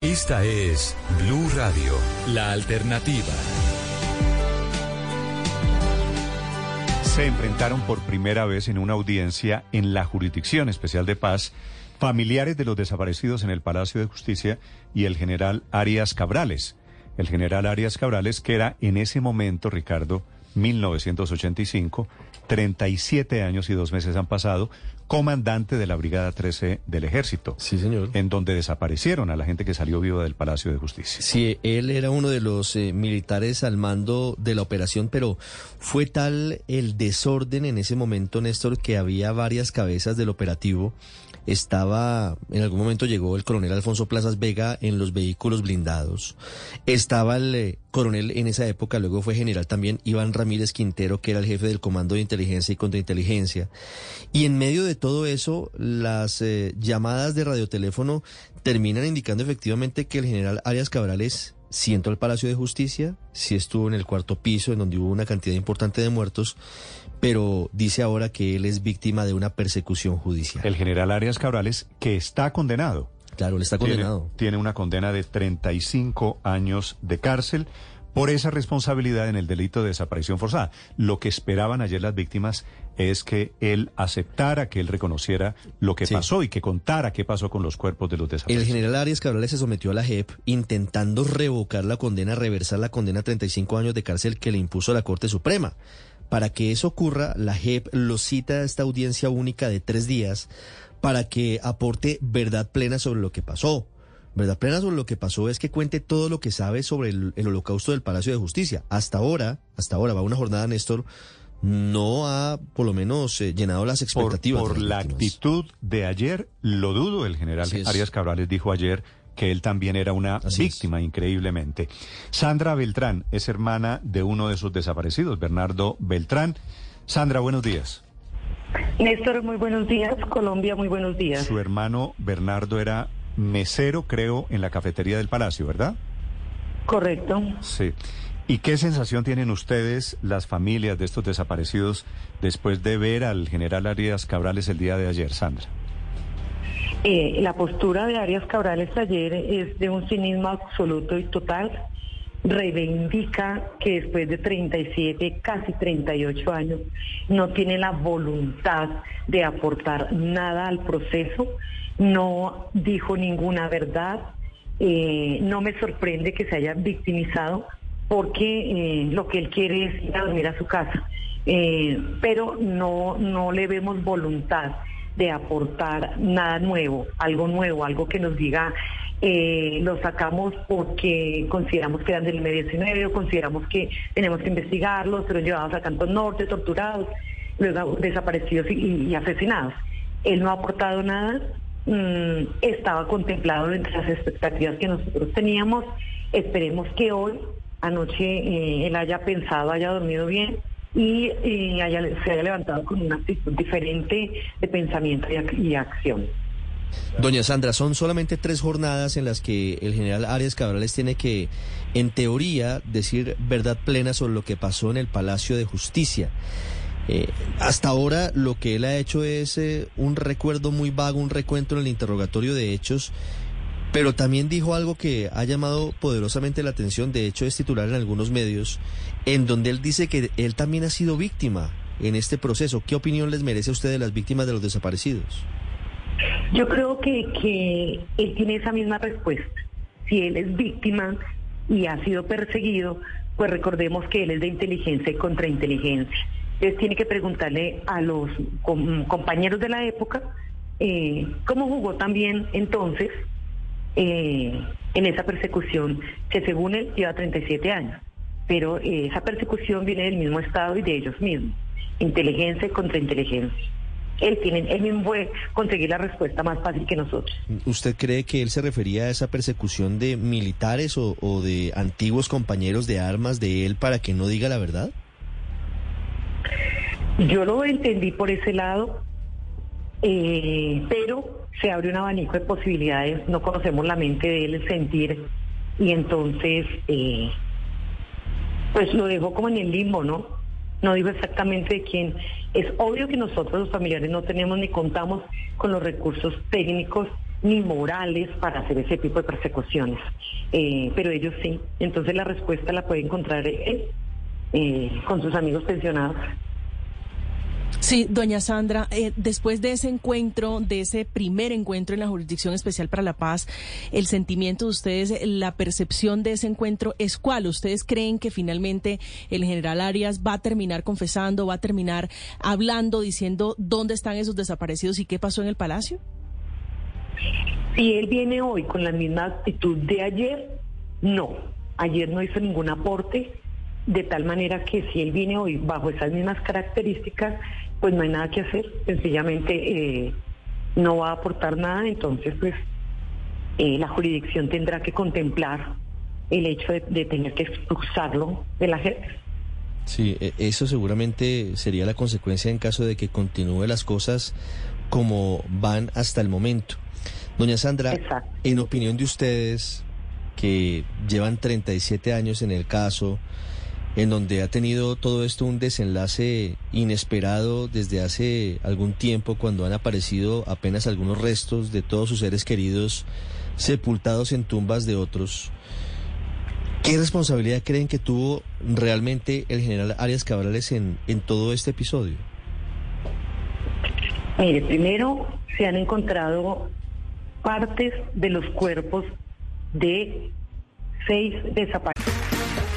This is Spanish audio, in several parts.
Esta es Blue Radio, la alternativa. Se enfrentaron por primera vez en una audiencia en la Jurisdicción Especial de Paz familiares de los desaparecidos en el Palacio de Justicia y el general Arias Cabrales. El general Arias Cabrales, que era en ese momento, Ricardo, 1985, 37 años y dos meses han pasado, comandante de la Brigada 13 del Ejército. Sí, señor. En donde desaparecieron a la gente que salió viva del Palacio de Justicia. Sí, él era uno de los eh, militares al mando de la operación, pero fue tal el desorden en ese momento, Néstor, que había varias cabezas del operativo estaba, en algún momento llegó el coronel Alfonso Plazas Vega en los vehículos blindados. Estaba el eh, coronel en esa época, luego fue general también Iván Ramírez Quintero, que era el jefe del Comando de Inteligencia y Contrainteligencia. Y en medio de todo eso, las eh, llamadas de radioteléfono terminan indicando efectivamente que el general Arias Cabrales si entró al Palacio de Justicia, si estuvo en el cuarto piso, en donde hubo una cantidad importante de muertos, pero dice ahora que él es víctima de una persecución judicial. El general Arias Cabrales, que está condenado. Claro, él está condenado. Tiene, tiene una condena de 35 años de cárcel por esa responsabilidad en el delito de desaparición forzada. Lo que esperaban ayer las víctimas es que él aceptara, que él reconociera lo que pasó y que contara qué pasó con los cuerpos de los desaparecidos. El general Arias Cabrales se sometió a la JEP intentando revocar la condena, reversar la condena a 35 años de cárcel que le impuso la Corte Suprema. Para que eso ocurra, la JEP lo cita a esta audiencia única de tres días para que aporte verdad plena sobre lo que pasó. Verdad plena sobre lo que pasó es que cuente todo lo que sabe sobre el, holocausto del Palacio de Justicia. Hasta ahora, hasta ahora va una jornada, Néstor, no ha por lo menos eh, llenado las expectativas. Por, la actitud de ayer, lo dudo, el general Arias Cabrales dijo ayer que él también era una víctima, increíblemente. Sandra Beltrán es hermana de uno de sus desaparecidos, Bernardo Beltrán. Sandra, buenos días. Néstor, muy buenos días. Colombia, muy buenos días. Su hermano Bernardo era mesero, creo, en la cafetería del Palacio, ¿verdad? Correcto. Sí. ¿Y qué sensación tienen ustedes, las familias de estos desaparecidos, después de ver al general Arias Cabrales el día de ayer, Sandra? Eh, la postura de Arias Cabrales ayer es de un cinismo absoluto y total. Reivindica que después de 37, casi 38 años, no tiene la voluntad de aportar nada al proceso, no dijo ninguna verdad. Eh, no me sorprende que se haya victimizado porque eh, lo que él quiere es ir a dormir a su casa, pero no, no le vemos voluntad de aportar nada nuevo, algo nuevo, algo que nos diga, eh, lo sacamos porque consideramos que eran del M-19 o consideramos que tenemos que investigarlos, fueron llevados a Canto Norte, torturados, luego desaparecidos y, asesinados. Él no ha aportado nada, mm, estaba contemplado entre las expectativas que nosotros teníamos. Esperemos que hoy, anoche, eh, él haya pensado, haya dormido bien y, se haya levantado con una actitud diferente de pensamiento y, acción. Doña Sandra, son solamente tres jornadas en las que el general Arias Cabrales tiene que, en teoría, decir verdad plena sobre lo que pasó en el Palacio de Justicia. Eh, hasta ahora lo que él ha hecho es eh, un recuerdo muy vago, un recuento en el interrogatorio de hechos pero también dijo algo que ha llamado poderosamente la atención, de hecho es titular en algunos medios, en donde él dice que él también ha sido víctima en este proceso. ¿Qué opinión les merece a usted de las víctimas de los desaparecidos? Yo creo que, que él tiene esa misma respuesta. Si él es víctima y ha sido perseguido, pues recordemos que él es de inteligencia y contrainteligencia. Entonces tiene que preguntarle a los compañeros de la época eh, cómo jugó también entonces eh, en esa persecución que según él lleva 37 años. Pero eh, esa persecución viene del mismo Estado y de ellos mismos, inteligencia contra inteligencia. Él tiene, él mismo puede conseguir la respuesta más fácil que nosotros. ¿Usted cree que él se refería a esa persecución de militares o, o de antiguos compañeros de armas de él para que no diga la verdad? Yo lo entendí por ese lado, eh, pero se abre un abanico de posibilidades, no conocemos la mente de él, el sentir, y entonces, eh, pues lo dejó como en el limbo, ¿no? No dijo exactamente de quién. Es obvio que nosotros los familiares no tenemos ni contamos con los recursos técnicos ni morales para hacer ese tipo de persecuciones, eh, pero ellos sí. Entonces la respuesta la puede encontrar él eh, con sus amigos pensionados. Sí, doña Sandra, eh, después de ese encuentro, de ese primer encuentro en la Jurisdicción Especial para la Paz, el sentimiento de ustedes, la percepción de ese encuentro es cuál? ¿Ustedes creen que finalmente el general Arias va a terminar confesando, va a terminar hablando, diciendo dónde están esos desaparecidos y qué pasó en el Palacio? Si él viene hoy con la misma actitud de ayer, no. Ayer no hizo ningún aporte, de tal manera que si él viene hoy bajo esas mismas características, pues no hay nada que hacer, sencillamente eh, no va a aportar nada, entonces pues eh, la jurisdicción tendrá que contemplar el hecho de, de tener que expulsarlo de la gente. Sí, e- eso seguramente sería la consecuencia en caso de que continúe las cosas como van hasta el momento. Doña Sandra, Exacto. en opinión de ustedes, que llevan 37 años en el caso, en donde ha tenido todo esto un desenlace inesperado desde hace algún tiempo, cuando han aparecido apenas algunos restos de todos sus seres queridos sepultados en tumbas de otros. ¿Qué responsabilidad creen que tuvo realmente el general Arias Cabrales en, en todo este episodio? Mire, primero se han encontrado partes de los cuerpos de seis desaparecidos.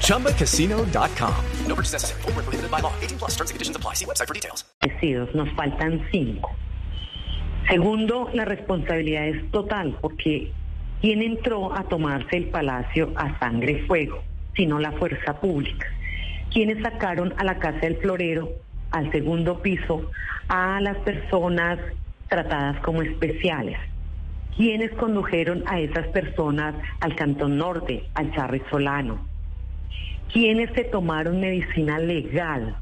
ChumbaCasino.com. No purchase necessary. Void where prohibited by law. 18 plus terms and conditions apply. See website for details. desaparecidos, nos faltan cinco. Segundo, la responsabilidad es total, porque ¿quién entró a tomarse el palacio a sangre y fuego? Sino la fuerza pública. ¿Quiénes sacaron a la casa del florero, al segundo piso, a las personas tratadas como especiales? ¿Quiénes condujeron a esas personas al Cantón Norte, al Charri Solano? ¿Quiénes se tomaron medicina legal?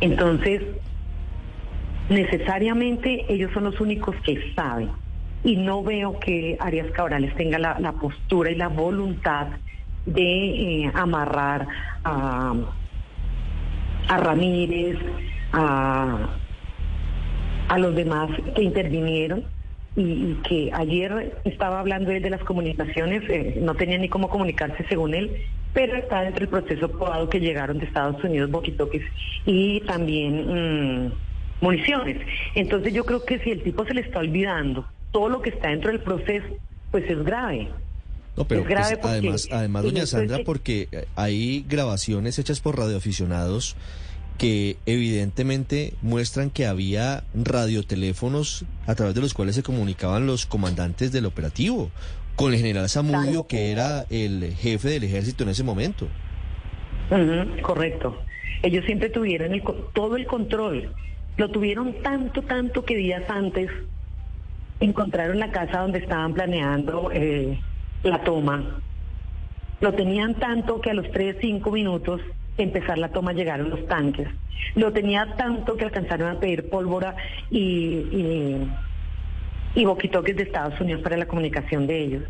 Entonces, necesariamente ellos son los únicos que saben. Y no veo que Arias Cabrales tenga la, postura y la voluntad de eh, amarrar a Ramírez, a, a los demás que intervinieron y, y que ayer estaba hablando él de las comunicaciones, eh, no tenía ni cómo comunicarse según él, pero está dentro del proceso probado que llegaron de Estados Unidos boquitoques y también mm, municiones. Entonces yo creo que si el tipo se le está olvidando todo lo que está dentro del proceso, pues es grave. No, pero Es grave pues, porque además, además, doña hecho es Sandra, que- porque eh, hay grabaciones hechas por radioaficionados que evidentemente muestran que había radioteléfonos a través de los cuales se comunicaban los comandantes del operativo con el general Zamudio, que era el jefe del ejército en ese momento. Correcto. Ellos siempre tuvieron el todo el control. Lo tuvieron tanto, tanto que días antes encontraron la casa donde estaban planeando eh, la toma. Lo tenían tanto que a los 3, 5 minutos empezar la toma llegaron los tanques. Lo tenía tanto que alcanzaron a pedir pólvora y, y, boquitoques de Estados Unidos para la comunicación de ellos.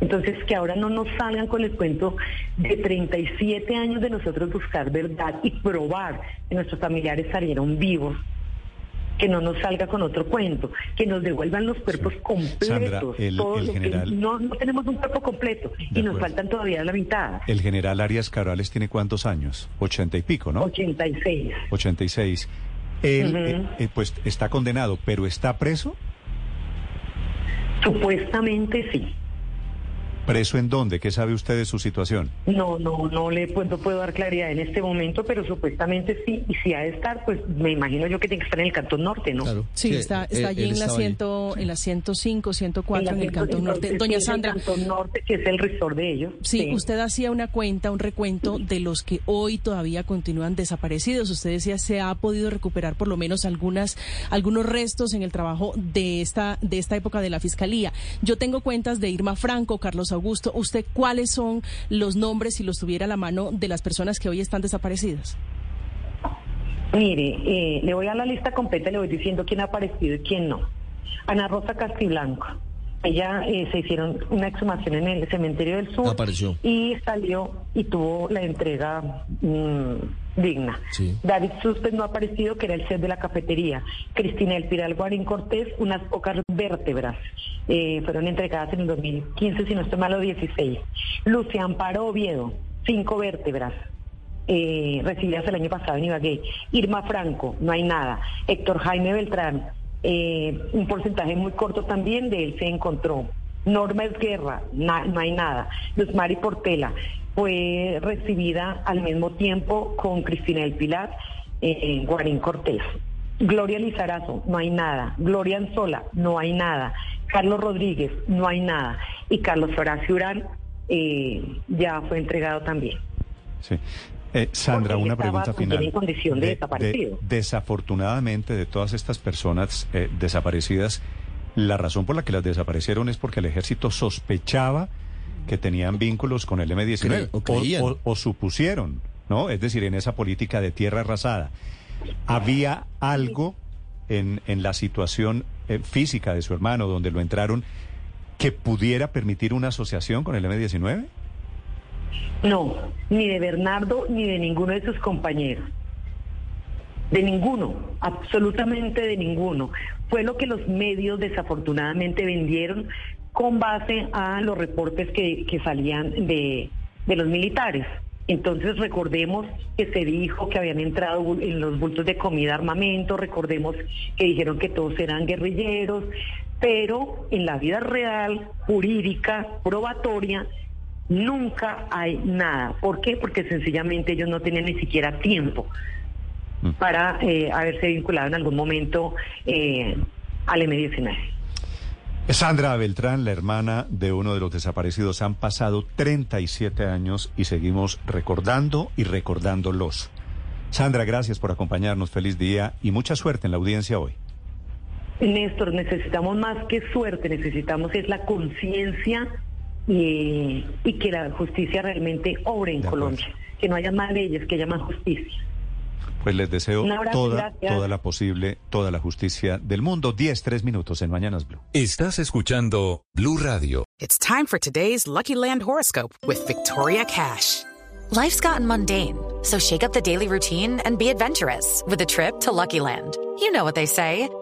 Entonces, que ahora no nos salgan con el cuento de 37 años de nosotros buscar verdad y probar que nuestros familiares salieron vivos. Que no nos salga con otro cuento, que nos devuelvan los cuerpos completos. Sandra, el- todo el lo que- general- no, no tenemos un cuerpo completo y nos faltan todavía la mitad. El general Arias Cabrales tiene cuántos años? Ochenta y pico, ¿no? 86. 86. Él, Ujú. eh, eh, pues, está condenado, pero ¿está preso? Supuestamente sí. ¿Preso en dónde? ¿Qué sabe usted de su situación? No, no, no le puedo, puedo dar claridad en este momento, pero supuestamente sí. Y si ha de estar, pues me imagino yo que tiene que estar en el Cantón Norte, ¿no? Claro. Sí, está, está él- allí él en la, ciento, en la 105, 104, en, el Cantón Norte. Doña Sandra, El Cantón Norte, que es el resort de ellos. Sí, usted hacía una cuenta, un recuento de los que hoy todavía continúan desaparecidos. Usted decía se ha podido recuperar por lo menos algunas algunos restos en el trabajo de esta de esta época de la fiscalía. Yo tengo cuentas de Irma Franco, Carlos Augusto. ¿Usted cuáles son los nombres si los tuviera a la mano de las personas que hoy están desaparecidas? Mire, eh, le voy a la lista completa y le voy diciendo quién ha aparecido y quién no. Ana Rosa Castiblanco. Ella eh, se hicieron una exhumación en el cementerio del sur Apareció. y salió y tuvo la entrega mm, digna. Sí. David Suspes no ha aparecido, que era el chef de la cafetería. Cristina El Piral Guarín Cortés, unas pocas vértebras. eh, fueron entregadas en el 2015, si no estoy malo, 16. Lucian Amparo Oviedo, cinco vértebras eh, recibidas el año pasado en Ibagué. Irma Franco, no hay nada. Héctor Jaime Beltrán, eh, un porcentaje muy corto también de él se encontró. Norma Esguerra, na- no hay nada. Luz Mari Portela fue recibida al mismo tiempo con Cristina del Pilar eh, en Guarín Cortés. Gloria Lizarazo, no hay nada. Gloria Anzola, no hay nada. Carlos Rodríguez, no hay nada. Y Carlos Horacio Urán eh, ya fue entregado también. Sí. Eh, Sandra, una pregunta final. en condición de desaparecido. desafortunadamente, de todas estas personas eh, desaparecidas, la razón por la que las desaparecieron es porque el ejército sospechaba que tenían vínculos con el M-19 Creo, o creían. o, o supusieron, ¿no? Es decir, en esa política de tierra arrasada. ¿Había algo en, en la situación eh, física de su hermano donde lo entraron que pudiera permitir una asociación con el M-19? No, ni de Bernardo ni de ninguno de sus compañeros. De ninguno, absolutamente de ninguno. Fue lo que los medios desafortunadamente vendieron con base a los reportes que, que salían de, de los militares. Entonces recordemos que se dijo que habían entrado en los bultos de comida armamento, recordemos que dijeron que todos eran guerrilleros, pero en la vida real, jurídica, probatoria, nunca hay nada. ¿Por qué? Porque sencillamente ellos no tenían ni siquiera tiempo. Para eh, haberse vinculado en algún momento eh, al M-19. Sandra Beltrán, la hermana de uno de los desaparecidos, han pasado 37 años y seguimos recordando y recordándolos. Sandra, gracias por acompañarnos. Feliz día y mucha suerte en la audiencia hoy. Néstor, necesitamos más que suerte, necesitamos es la conciencia y, y que la justicia realmente obre en. Colombia, que no haya más leyes, que haya más justicia. Pues les deseo abrazo, toda, toda la posible, toda la justicia del mundo. 10, 3 minutos en Mañanas Blue. Estás escuchando Blue Radio. It's time for today's Lucky Land horoscope with Victoria Cash. Life's gotten mundane, so shake up the daily routine and be adventurous with a trip to Lucky Land. You know what they say.